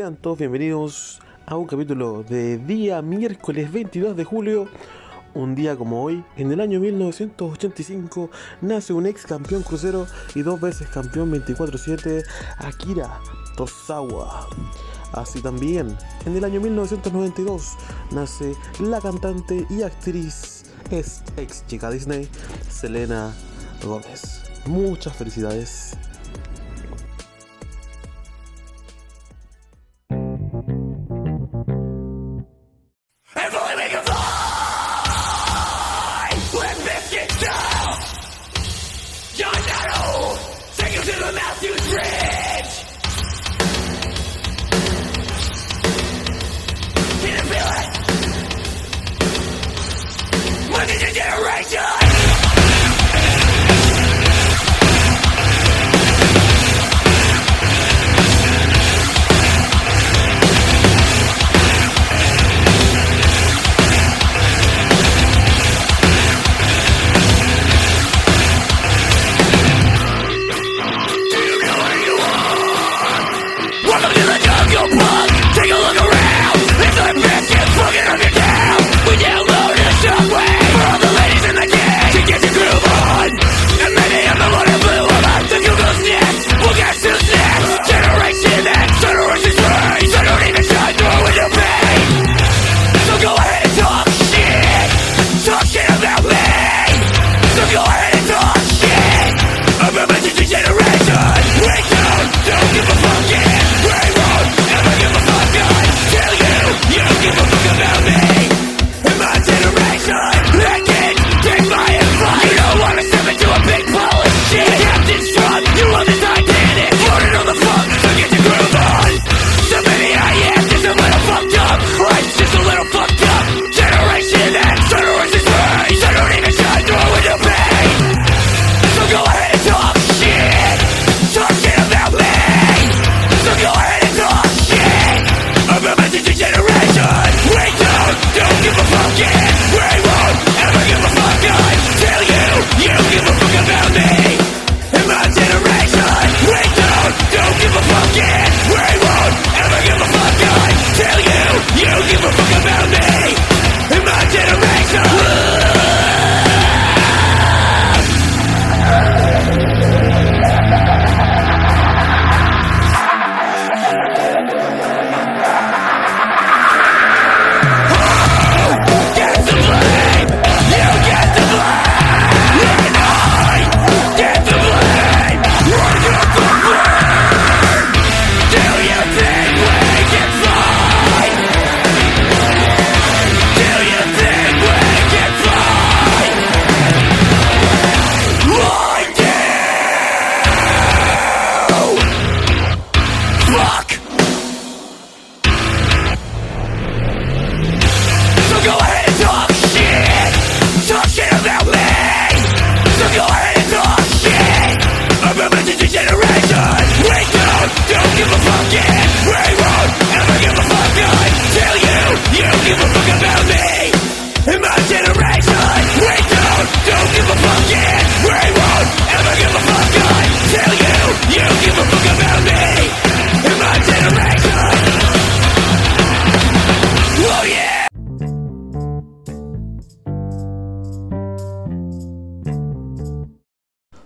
Sean todos bienvenidos a un capítulo de día miércoles 22 de julio. Un día como hoy, en el año 1985, nace un ex campeón crucero y dos veces campeón 24-7, Akira Tosawa. Así también, en el año 1992, nace la cantante y actriz, es ex chica Disney, Selena Gómez. Muchas felicidades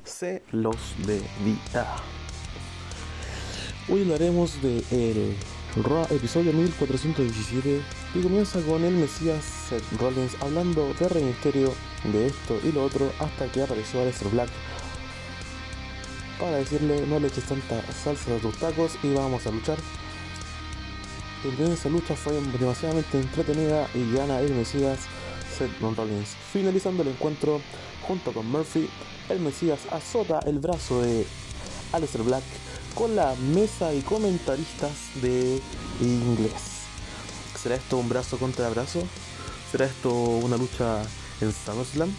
se los debía. Hoy hablaremos del de Raw episodio 1417 y comienza con el Mesías Seth Rollins hablando de Rey Misterio, de esto y lo otro, hasta que apareció Aleister Black para decirle no le eches tanta salsa a tus tacos y vamos a luchar. Entonces esa lucha fue demasiado entretenida y gana el Mesías Finalizando el encuentro, junto con Murphy, el Mesías azota el brazo de Aleister Black con la mesa de comentaristas de inglés. ¿Será esto un brazo contra brazo? ¿Será esto una lucha en SummerSlam?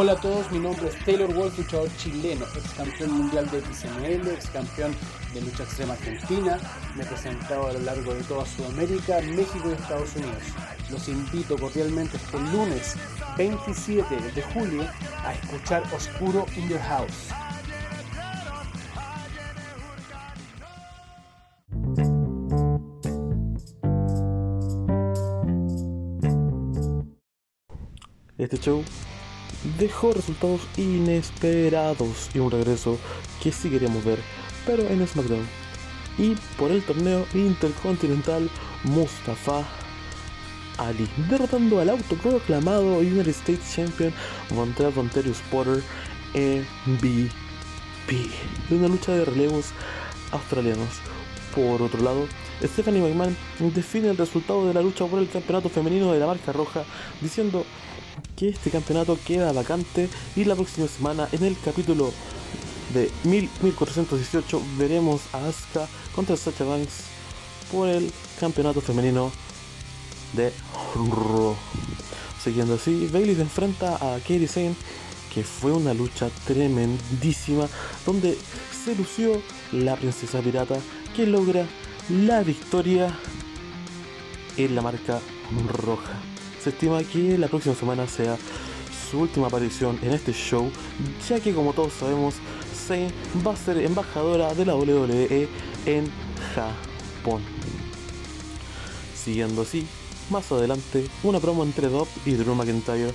Hola a todos, mi nombre es Taylor Wolf, luchador chileno, ex campeón mundial de XML, ex campeón de lucha extrema argentina, me he presentado a lo largo de toda Sudamérica, México y Estados Unidos. Los invito cordialmente este lunes 27 de julio a escuchar Oscuro in Your House. Este show dejó resultados inesperados y un regreso que sí queríamos ver, pero en SmackDown. Y por el torneo intercontinental Mustafa Ali, derrotando al autoproclamado United States Champion Montreal Ontario Porter MVP de una lucha de relevos australianos. Por otro lado, Stephanie McMahon define el resultado de la lucha por el campeonato femenino de la marca roja, diciendo que este campeonato queda vacante y la próxima semana en el capítulo de 1418 veremos a Asuka contra Sacha Banks por el campeonato femenino de Raw. Siguiendo así, Bailey se enfrenta a Katie Sane, que fue una lucha tremendísima donde se lució la princesa pirata que logra la victoria en la marca roja. Se estima que la próxima semana sea su última aparición en este show, ya que como todos sabemos, Zayn va a ser embajadora de la WWE en Japón. Siguiendo así, más adelante, una promo entre Dob y Drew McIntyre,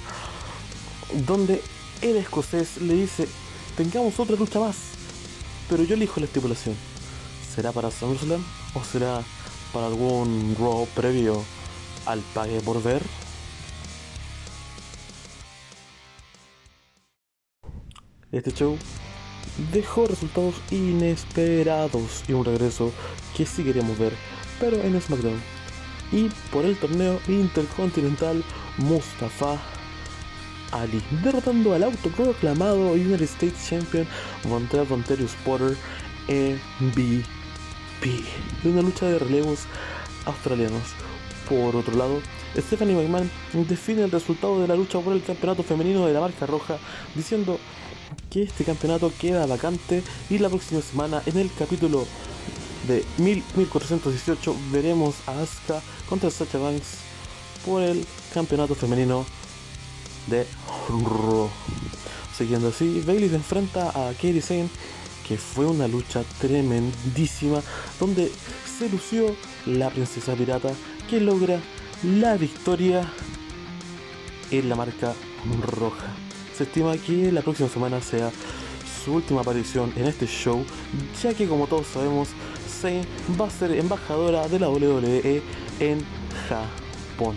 donde el escocés le dice, tengamos otra lucha más, pero yo elijo la estipulación. ¿Será para SummerSlam o será para algún Raw previo al pague por ver? Este show dejó resultados inesperados y un regreso que sí queríamos ver, pero en SmackDown. Y por el torneo intercontinental Mustafa Ali, derrotando al autoproclamado United States Champion Montreal Ontario Porter MVP de una lucha de relevos australianos. Por otro lado, Stephanie McMahon define el resultado de la lucha por el campeonato femenino de la marca roja, diciendo que este campeonato queda vacante y la próxima semana en el capítulo de 1418 veremos a Asuka contra Sacha Banks por el campeonato femenino de Raw. Siguiendo así, Bailey se enfrenta a Katie Sane, que fue una lucha tremendísima donde se lució la princesa pirata que logra la victoria en la marca roja. Se estima que la próxima semana sea su última aparición en este show, ya que como todos sabemos, Zayn va a ser embajadora de la WWE en Japón.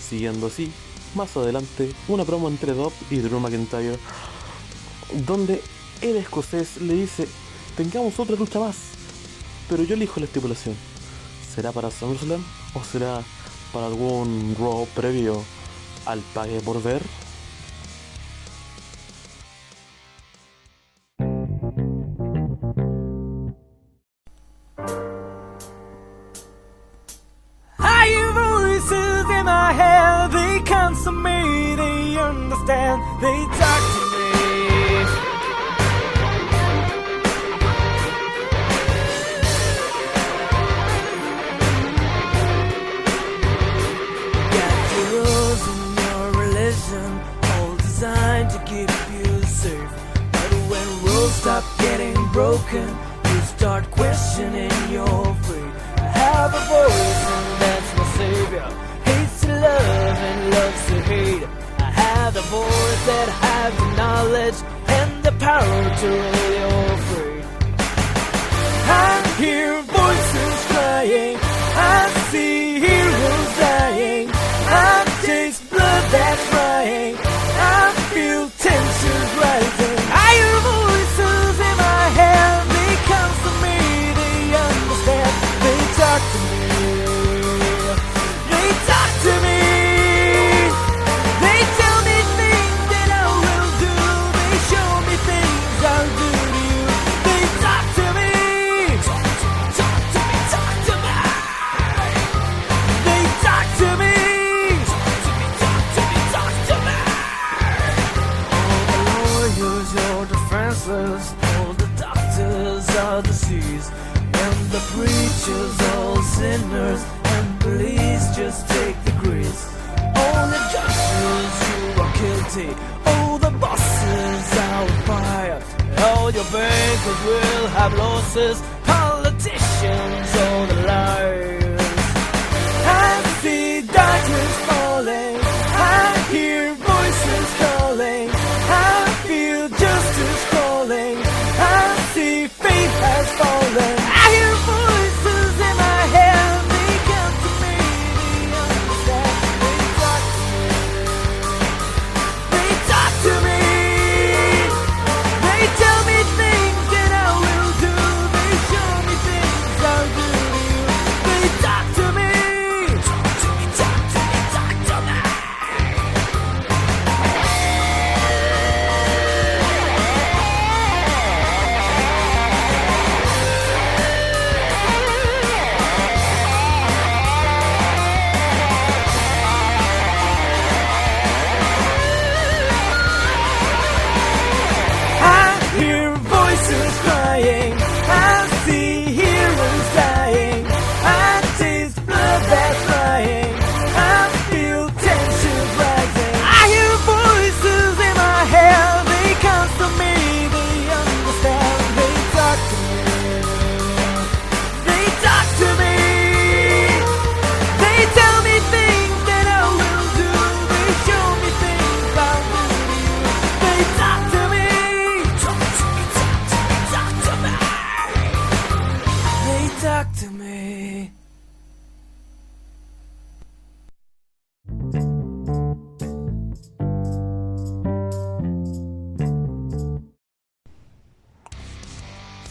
Siguiendo así, más adelante, una promo entre Dob y Drew McIntyre, donde el escocés le dice, tengamos otra lucha más, pero yo elijo la estipulación. ¿Será para SummerSlam o será para algún Raw previo al pague por ver? They talk broken, you start questioning your faith. I have a voice, and that's my savior. Hates to love and loves to hate. I have the voice that has the knowledge and the power to all the doctors are seas, and the preachers all sinners, and please just take the grease. All the judges who are guilty, all the bosses are fired, all your bankers will have losses, politicians, all the liars. I see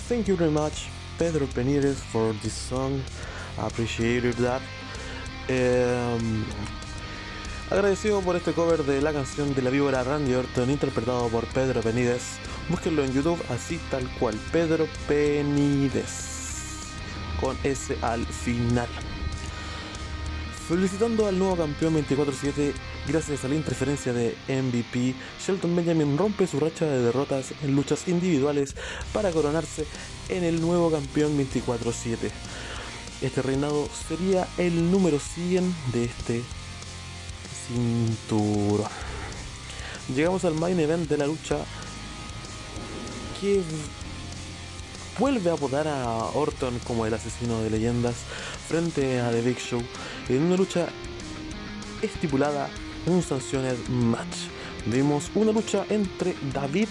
Thank you very much, Pedro Penires, for this song. I appreciated that. Em, agradecido por este cover de la canción de la víbora Randy Orton, interpretado por Pedro Penides. Búsquenlo en YouTube, así tal cual, Pedro Penides, con S al final. Felicitando al nuevo campeón 24-7, gracias a la interferencia de MVP, Shelton Benjamin rompe su racha de derrotas en luchas individuales para coronarse en el nuevo campeón 24-7. Este reinado sería el número 100 de este cinturón. Llegamos al main event de la lucha que vuelve a apodar a Orton como el asesino de leyendas frente a The Big Show en una lucha estipulada un sancioned match. Vimos una lucha entre David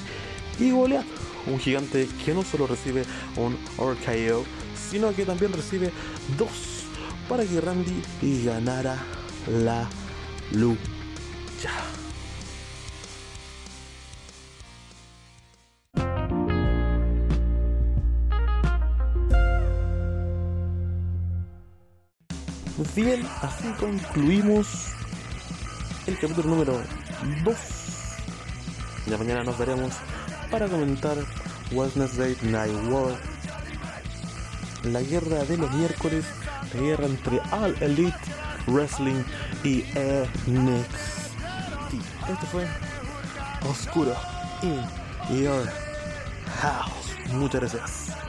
y Goliath, un gigante que no solo recibe un RKO, sino que también recibe dos para que Randy ganara la lucha. Bien, así concluimos el capítulo número 2. Ya mañana nos veremos para comentar Wednesday Night War. La guerra de los miércoles, la guerra entre All Elite Wrestling y NXT. Esto fue Oscuro in Your House. Muchas gracias.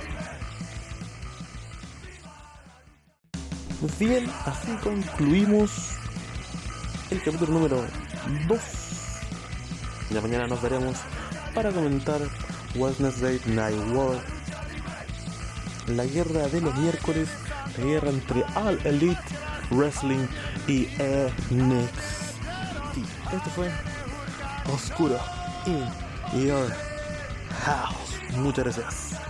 Bien, así concluimos el capítulo número 2. Ya mañana nos veremos para comentar Wednesday Night War. La guerra de los miércoles, la guerra entre All Elite Wrestling y NXT. Esto fue Oscuro in Your House. Muchas gracias.